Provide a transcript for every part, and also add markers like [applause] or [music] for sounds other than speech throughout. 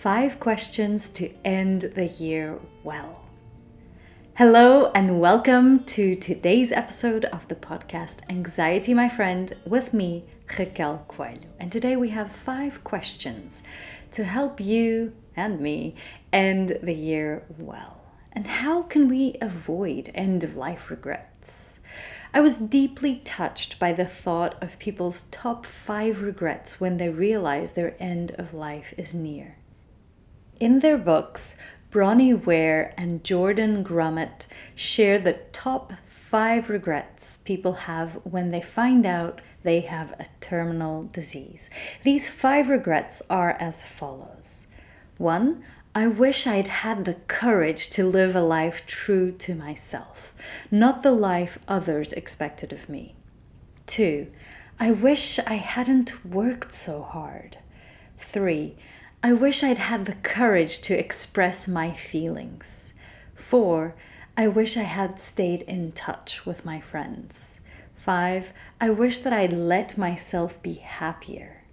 Five questions to end the year well. Hello, and welcome to today's episode of the podcast Anxiety, My Friend, with me, Raquel Coelho. And today we have five questions to help you and me end the year well. And how can we avoid end of life regrets? I was deeply touched by the thought of people's top five regrets when they realize their end of life is near. In their books, Bronnie Ware and Jordan Grumet share the top five regrets people have when they find out they have a terminal disease. These five regrets are as follows 1. I wish I'd had the courage to live a life true to myself, not the life others expected of me. 2. I wish I hadn't worked so hard. 3. I wish I'd had the courage to express my feelings. 4. I wish I had stayed in touch with my friends. 5. I wish that I'd let myself be happier.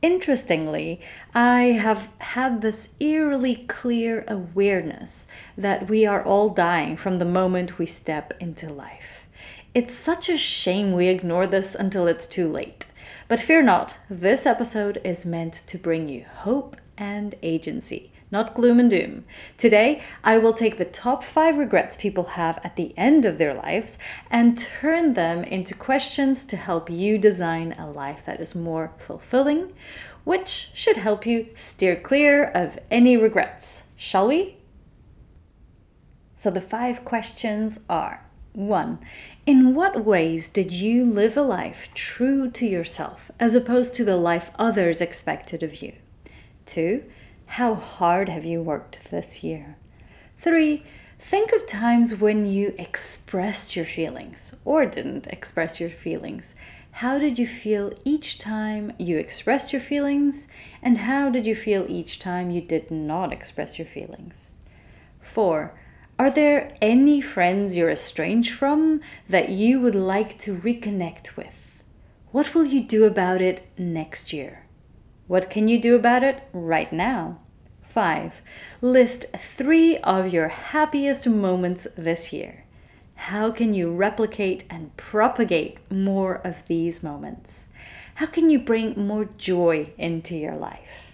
Interestingly, I have had this eerily clear awareness that we are all dying from the moment we step into life. It's such a shame we ignore this until it's too late. But fear not, this episode is meant to bring you hope and agency, not gloom and doom. Today, I will take the top five regrets people have at the end of their lives and turn them into questions to help you design a life that is more fulfilling, which should help you steer clear of any regrets. Shall we? So, the five questions are 1. In what ways did you live a life true to yourself as opposed to the life others expected of you? 2. How hard have you worked this year? 3. Think of times when you expressed your feelings or didn't express your feelings. How did you feel each time you expressed your feelings? And how did you feel each time you did not express your feelings? 4. Are there any friends you're estranged from that you would like to reconnect with? What will you do about it next year? What can you do about it right now? 5. List three of your happiest moments this year. How can you replicate and propagate more of these moments? How can you bring more joy into your life?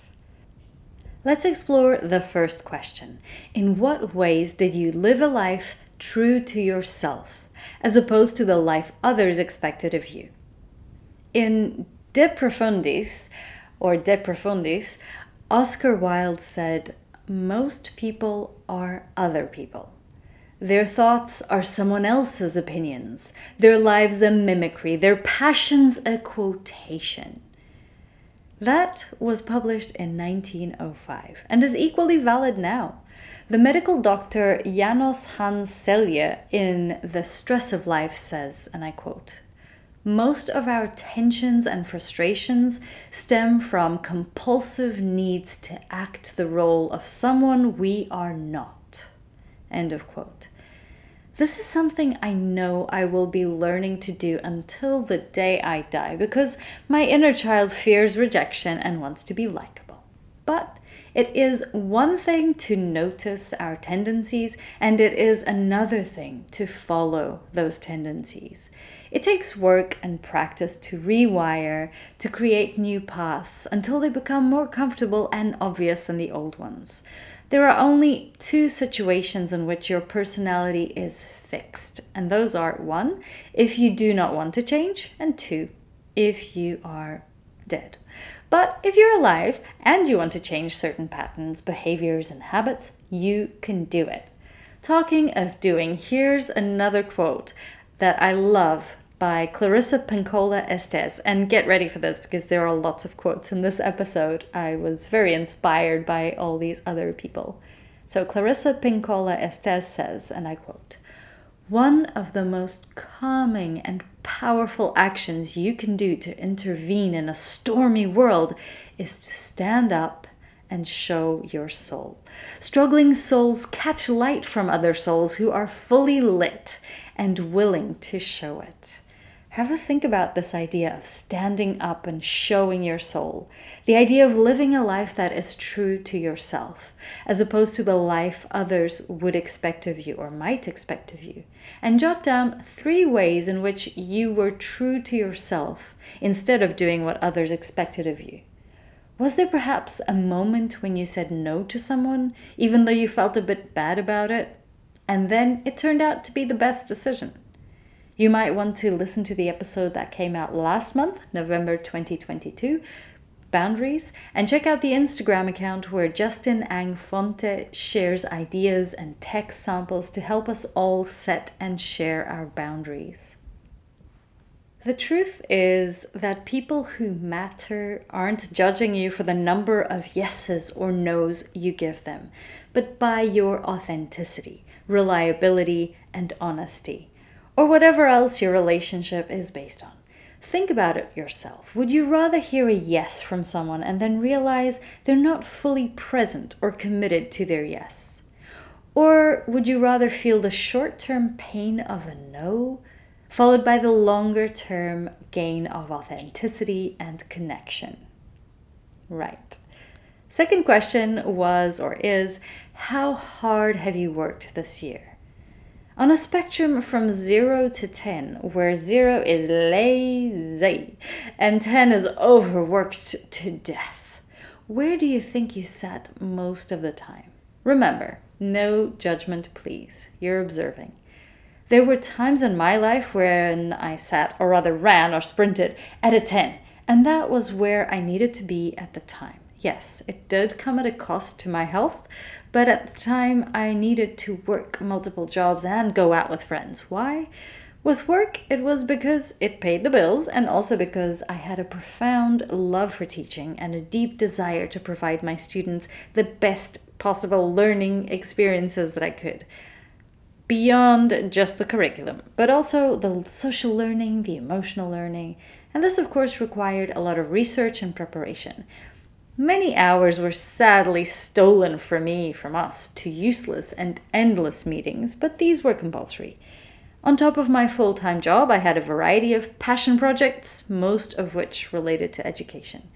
Let's explore the first question. In what ways did you live a life true to yourself, as opposed to the life others expected of you? In De Profundis, or De Profundis, Oscar Wilde said, Most people are other people. Their thoughts are someone else's opinions, their lives a mimicry, their passions a quotation. That was published in 1905 and is equally valid now. The medical doctor Janos Hans Selye in The Stress of Life says, and I quote, most of our tensions and frustrations stem from compulsive needs to act the role of someone we are not. End of quote. This is something I know I will be learning to do until the day I die because my inner child fears rejection and wants to be likable. But it is one thing to notice our tendencies, and it is another thing to follow those tendencies. It takes work and practice to rewire, to create new paths until they become more comfortable and obvious than the old ones. There are only two situations in which your personality is fixed, and those are one, if you do not want to change, and two, if you are dead. But if you're alive and you want to change certain patterns, behaviors, and habits, you can do it. Talking of doing, here's another quote that I love by Clarissa Pinkola Estés. And get ready for this because there are lots of quotes in this episode. I was very inspired by all these other people. So Clarissa Pinkola Estés says, and I quote, one of the most calming and powerful actions you can do to intervene in a stormy world is to stand up and show your soul. Struggling souls catch light from other souls who are fully lit and willing to show it. Have a think about this idea of standing up and showing your soul. The idea of living a life that is true to yourself, as opposed to the life others would expect of you or might expect of you. And jot down three ways in which you were true to yourself instead of doing what others expected of you. Was there perhaps a moment when you said no to someone, even though you felt a bit bad about it? And then it turned out to be the best decision. You might want to listen to the episode that came out last month, November 2022, Boundaries, and check out the Instagram account where Justine Ang Fonte shares ideas and text samples to help us all set and share our boundaries. The truth is that people who matter aren't judging you for the number of yeses or nos you give them, but by your authenticity, reliability, and honesty or whatever else your relationship is based on. Think about it yourself. Would you rather hear a yes from someone and then realize they're not fully present or committed to their yes? Or would you rather feel the short term pain of a no, followed by the longer term gain of authenticity and connection? Right. Second question was or is How hard have you worked this year? On a spectrum from 0 to 10, where 0 is lazy and 10 is overworked to death, where do you think you sat most of the time? Remember, no judgment, please. You're observing. There were times in my life when I sat, or rather ran or sprinted, at a 10, and that was where I needed to be at the time. Yes, it did come at a cost to my health, but at the time I needed to work multiple jobs and go out with friends. Why? With work, it was because it paid the bills and also because I had a profound love for teaching and a deep desire to provide my students the best possible learning experiences that I could. Beyond just the curriculum, but also the social learning, the emotional learning, and this, of course, required a lot of research and preparation. Many hours were sadly stolen from me, from us, to useless and endless meetings, but these were compulsory. On top of my full time job, I had a variety of passion projects, most of which related to education.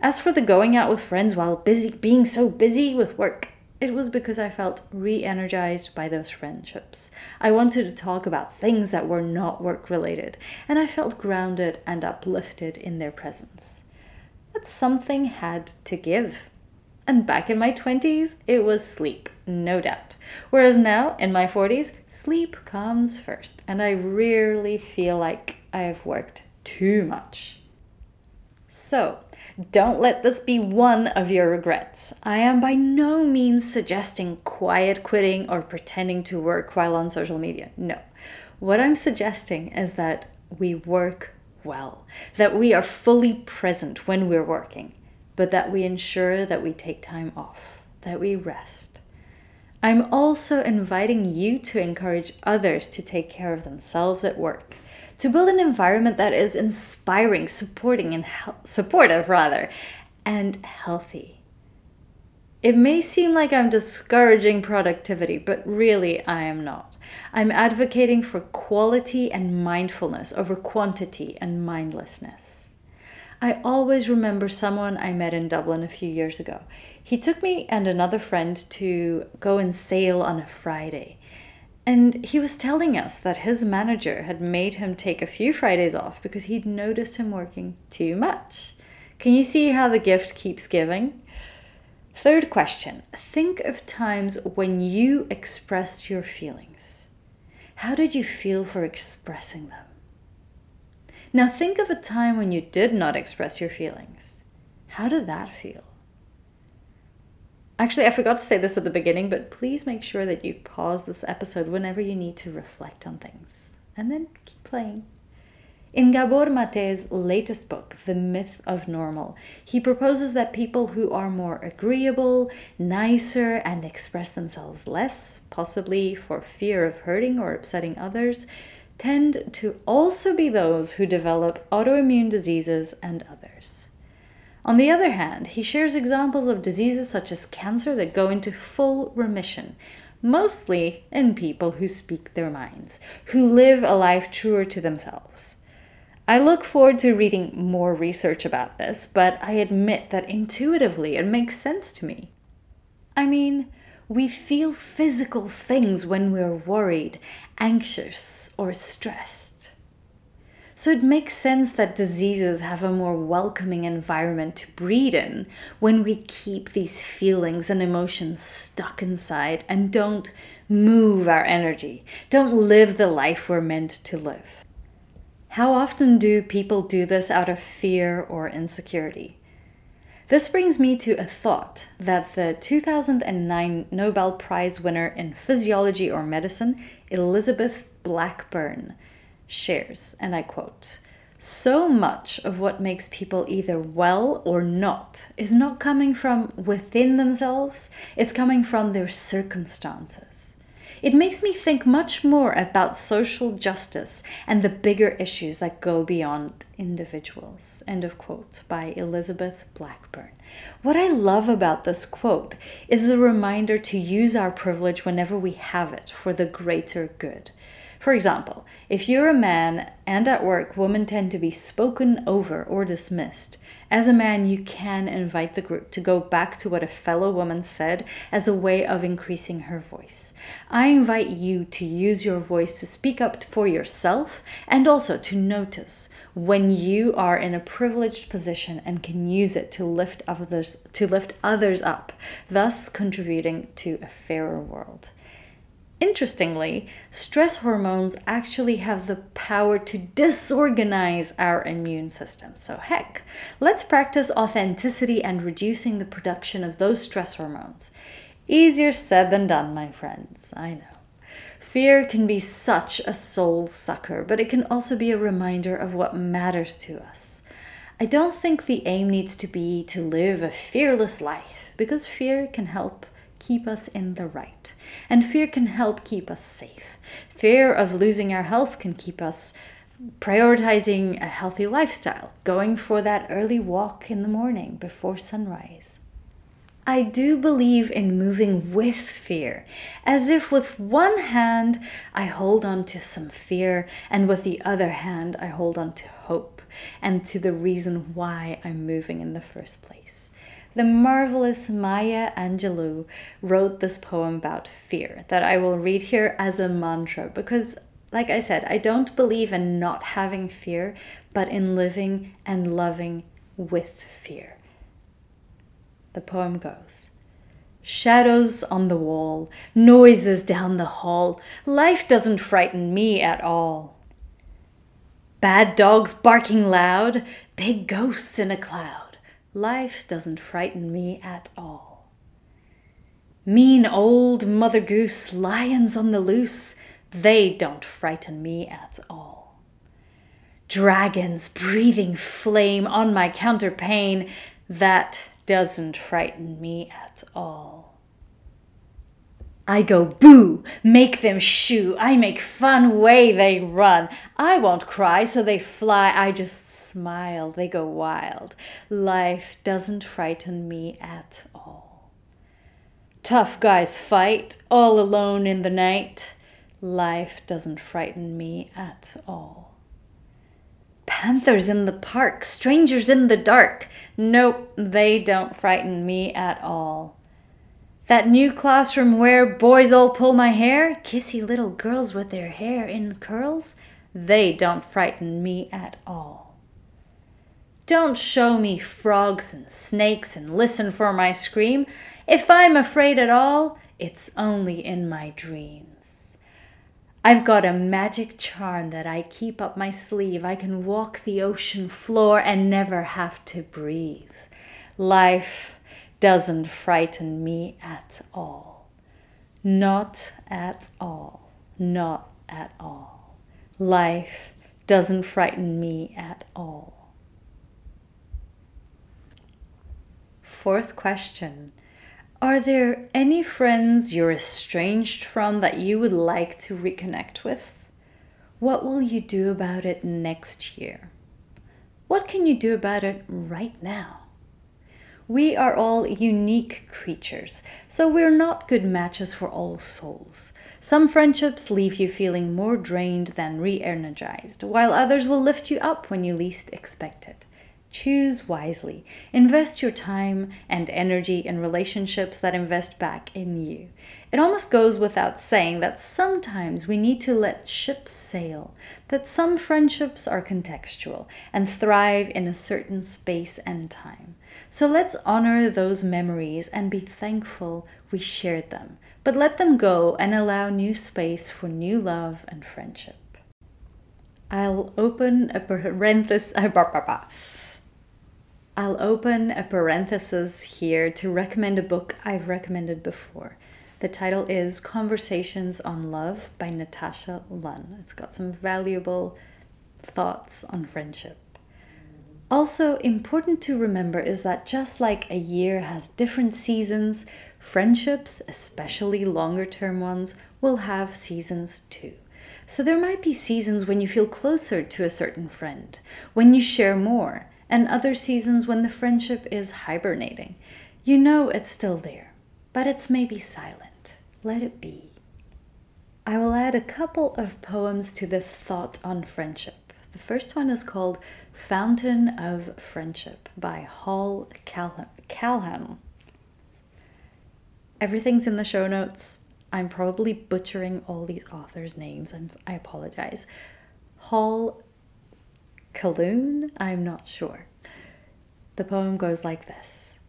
As for the going out with friends while busy being so busy with work, it was because I felt re energized by those friendships. I wanted to talk about things that were not work related, and I felt grounded and uplifted in their presence but something had to give. And back in my 20s, it was sleep, no doubt. Whereas now, in my 40s, sleep comes first, and I rarely feel like I have worked too much. So, don't let this be one of your regrets. I am by no means suggesting quiet quitting or pretending to work while on social media. No. What I'm suggesting is that we work well, that we are fully present when we're working, but that we ensure that we take time off, that we rest. I'm also inviting you to encourage others to take care of themselves at work, to build an environment that is inspiring, supporting, and he- supportive rather, and healthy. It may seem like I'm discouraging productivity, but really I am not. I'm advocating for quality and mindfulness over quantity and mindlessness. I always remember someone I met in Dublin a few years ago. He took me and another friend to go and sail on a Friday. And he was telling us that his manager had made him take a few Fridays off because he'd noticed him working too much. Can you see how the gift keeps giving? Third question Think of times when you expressed your feelings. How did you feel for expressing them? Now think of a time when you did not express your feelings. How did that feel? Actually, I forgot to say this at the beginning, but please make sure that you pause this episode whenever you need to reflect on things and then keep playing. In Gabor Maté's latest book, The Myth of Normal, he proposes that people who are more agreeable, nicer, and express themselves less, possibly for fear of hurting or upsetting others, tend to also be those who develop autoimmune diseases and others. On the other hand, he shares examples of diseases such as cancer that go into full remission, mostly in people who speak their minds, who live a life truer to themselves. I look forward to reading more research about this, but I admit that intuitively it makes sense to me. I mean, we feel physical things when we're worried, anxious, or stressed. So it makes sense that diseases have a more welcoming environment to breed in when we keep these feelings and emotions stuck inside and don't move our energy, don't live the life we're meant to live. How often do people do this out of fear or insecurity? This brings me to a thought that the 2009 Nobel Prize winner in physiology or medicine, Elizabeth Blackburn, shares, and I quote So much of what makes people either well or not is not coming from within themselves, it's coming from their circumstances. It makes me think much more about social justice and the bigger issues that go beyond individuals. End of quote by Elizabeth Blackburn. What I love about this quote is the reminder to use our privilege whenever we have it for the greater good. For example, if you're a man and at work women tend to be spoken over or dismissed, as a man, you can invite the group to go back to what a fellow woman said as a way of increasing her voice. I invite you to use your voice to speak up for yourself and also to notice when you are in a privileged position and can use it to lift others to lift others up, thus contributing to a fairer world. Interestingly, stress hormones actually have the power to disorganize our immune system. So, heck, let's practice authenticity and reducing the production of those stress hormones. Easier said than done, my friends, I know. Fear can be such a soul sucker, but it can also be a reminder of what matters to us. I don't think the aim needs to be to live a fearless life, because fear can help keep us in the right. And fear can help keep us safe. Fear of losing our health can keep us prioritizing a healthy lifestyle, going for that early walk in the morning before sunrise. I do believe in moving with fear, as if with one hand I hold on to some fear, and with the other hand I hold on to hope and to the reason why I'm moving in the first place. The marvelous Maya Angelou wrote this poem about fear that I will read here as a mantra because, like I said, I don't believe in not having fear, but in living and loving with fear. The poem goes. Shadows on the wall, noises down the hall. Life doesn't frighten me at all. Bad dogs barking loud, big ghosts in a cloud. Life doesn't frighten me at all. Mean old Mother Goose, lions on the loose, they don't frighten me at all. Dragons breathing flame on my counterpane, that doesn't frighten me at all. I go boo, make them shoo, I make fun way they run. I won't cry so they fly, I just smile, they go wild. Life doesn't frighten me at all. Tough guys fight all alone in the night. Life doesn't frighten me at all. Panthers in the park, strangers in the dark. Nope, they don't frighten me at all. That new classroom where boys all pull my hair, kissy little girls with their hair in curls, they don't frighten me at all. Don't show me frogs and snakes and listen for my scream. If I'm afraid at all, it's only in my dreams. I've got a magic charm that I keep up my sleeve. I can walk the ocean floor and never have to breathe. Life doesn't frighten me at all. Not at all. Not at all. Life doesn't frighten me at all. Fourth question Are there any friends you're estranged from that you would like to reconnect with? What will you do about it next year? What can you do about it right now? We are all unique creatures, so we're not good matches for all souls. Some friendships leave you feeling more drained than re energized, while others will lift you up when you least expect it. Choose wisely. Invest your time and energy in relationships that invest back in you. It almost goes without saying that sometimes we need to let ships sail, that some friendships are contextual and thrive in a certain space and time. So let's honor those memories and be thankful we shared them, but let them go and allow new space for new love and friendship. I'll open a parenthesis. [laughs] I'll open a parenthesis here to recommend a book I've recommended before. The title is Conversations on Love by Natasha Lunn. It's got some valuable thoughts on friendship. Also, important to remember is that just like a year has different seasons, friendships, especially longer term ones, will have seasons too. So there might be seasons when you feel closer to a certain friend, when you share more and other seasons when the friendship is hibernating. You know it's still there, but it's maybe silent. Let it be. I will add a couple of poems to this thought on friendship. The first one is called Fountain of Friendship by Hall Calhoun. Everything's in the show notes. I'm probably butchering all these authors' names and I apologize. Hall Kaloon? I'm not sure. The poem goes like this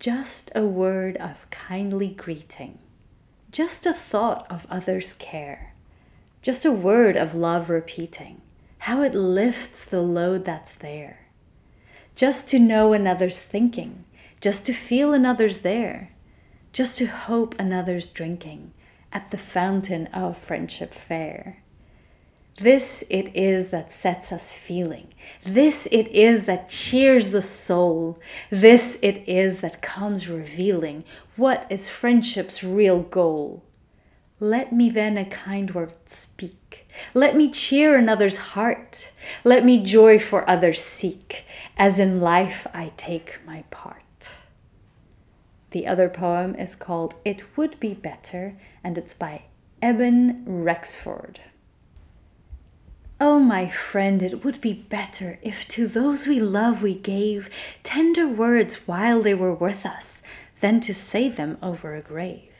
Just a word of kindly greeting, just a thought of others' care, just a word of love repeating, how it lifts the load that's there. Just to know another's thinking, just to feel another's there, just to hope another's drinking at the fountain of friendship fair. This it is that sets us feeling. This it is that cheers the soul. This it is that comes revealing what is friendship's real goal. Let me then a kind word speak. Let me cheer another's heart. Let me joy for others seek, as in life I take my part. The other poem is called It Would Be Better, and it's by Eben Rexford. Oh, my friend, it would be better if to those we love we gave tender words while they were with us than to say them over a grave.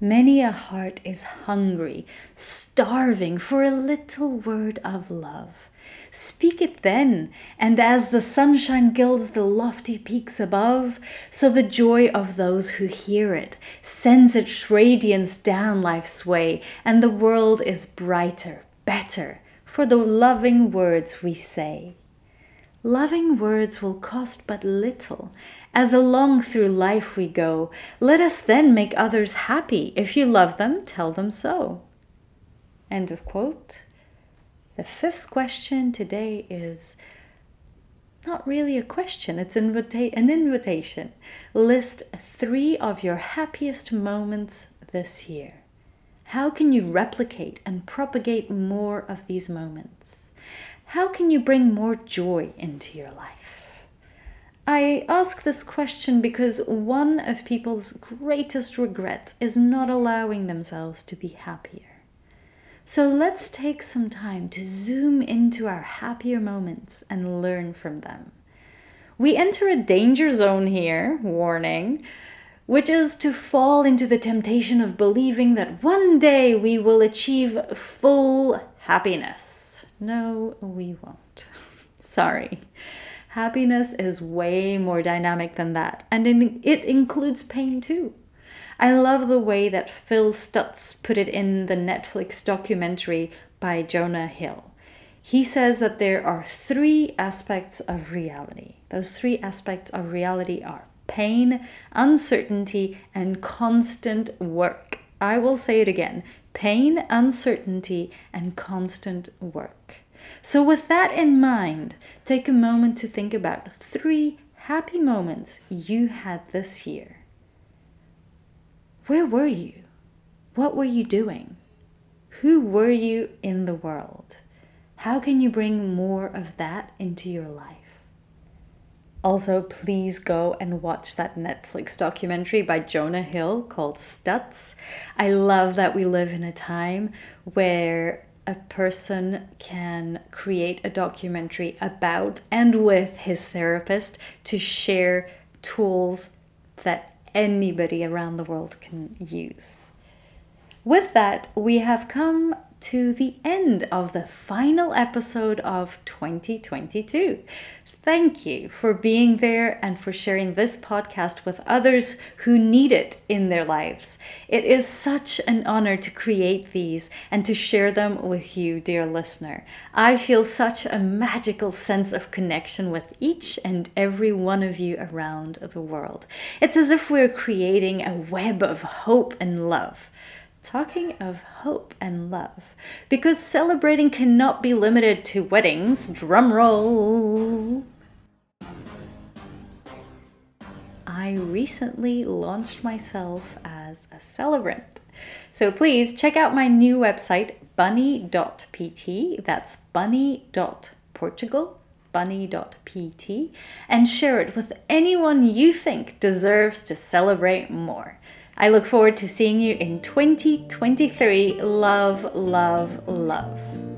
Many a heart is hungry, starving for a little word of love. Speak it then, and as the sunshine gilds the lofty peaks above, so the joy of those who hear it sends its radiance down life's way, and the world is brighter, better for the loving words we say. Loving words will cost but little. As along through life we go, let us then make others happy. If you love them, tell them so. End of quote. The fifth question today is not really a question, it's invita- an invitation. List three of your happiest moments this year. How can you replicate and propagate more of these moments? How can you bring more joy into your life? I ask this question because one of people's greatest regrets is not allowing themselves to be happier. So let's take some time to zoom into our happier moments and learn from them. We enter a danger zone here, warning, which is to fall into the temptation of believing that one day we will achieve full happiness. No, we won't. [laughs] Sorry. Happiness is way more dynamic than that, and it includes pain too. I love the way that Phil Stutz put it in the Netflix documentary by Jonah Hill. He says that there are three aspects of reality. Those three aspects of reality are pain, uncertainty, and constant work. I will say it again pain, uncertainty, and constant work. So, with that in mind, take a moment to think about three happy moments you had this year. Where were you? What were you doing? Who were you in the world? How can you bring more of that into your life? Also, please go and watch that Netflix documentary by Jonah Hill called Stutz. I love that we live in a time where a person can create a documentary about and with his therapist to share tools that anybody around the world can use. With that, we have come to the end of the final episode of 2022. Thank you for being there and for sharing this podcast with others who need it in their lives. It is such an honor to create these and to share them with you, dear listener. I feel such a magical sense of connection with each and every one of you around the world. It's as if we're creating a web of hope and love. Talking of hope and love, because celebrating cannot be limited to weddings, drum roll. I recently launched myself as a celebrant. So please check out my new website, bunny.pt. That's bunny.portugal, bunny.pt, and share it with anyone you think deserves to celebrate more. I look forward to seeing you in 2023. Love, love, love.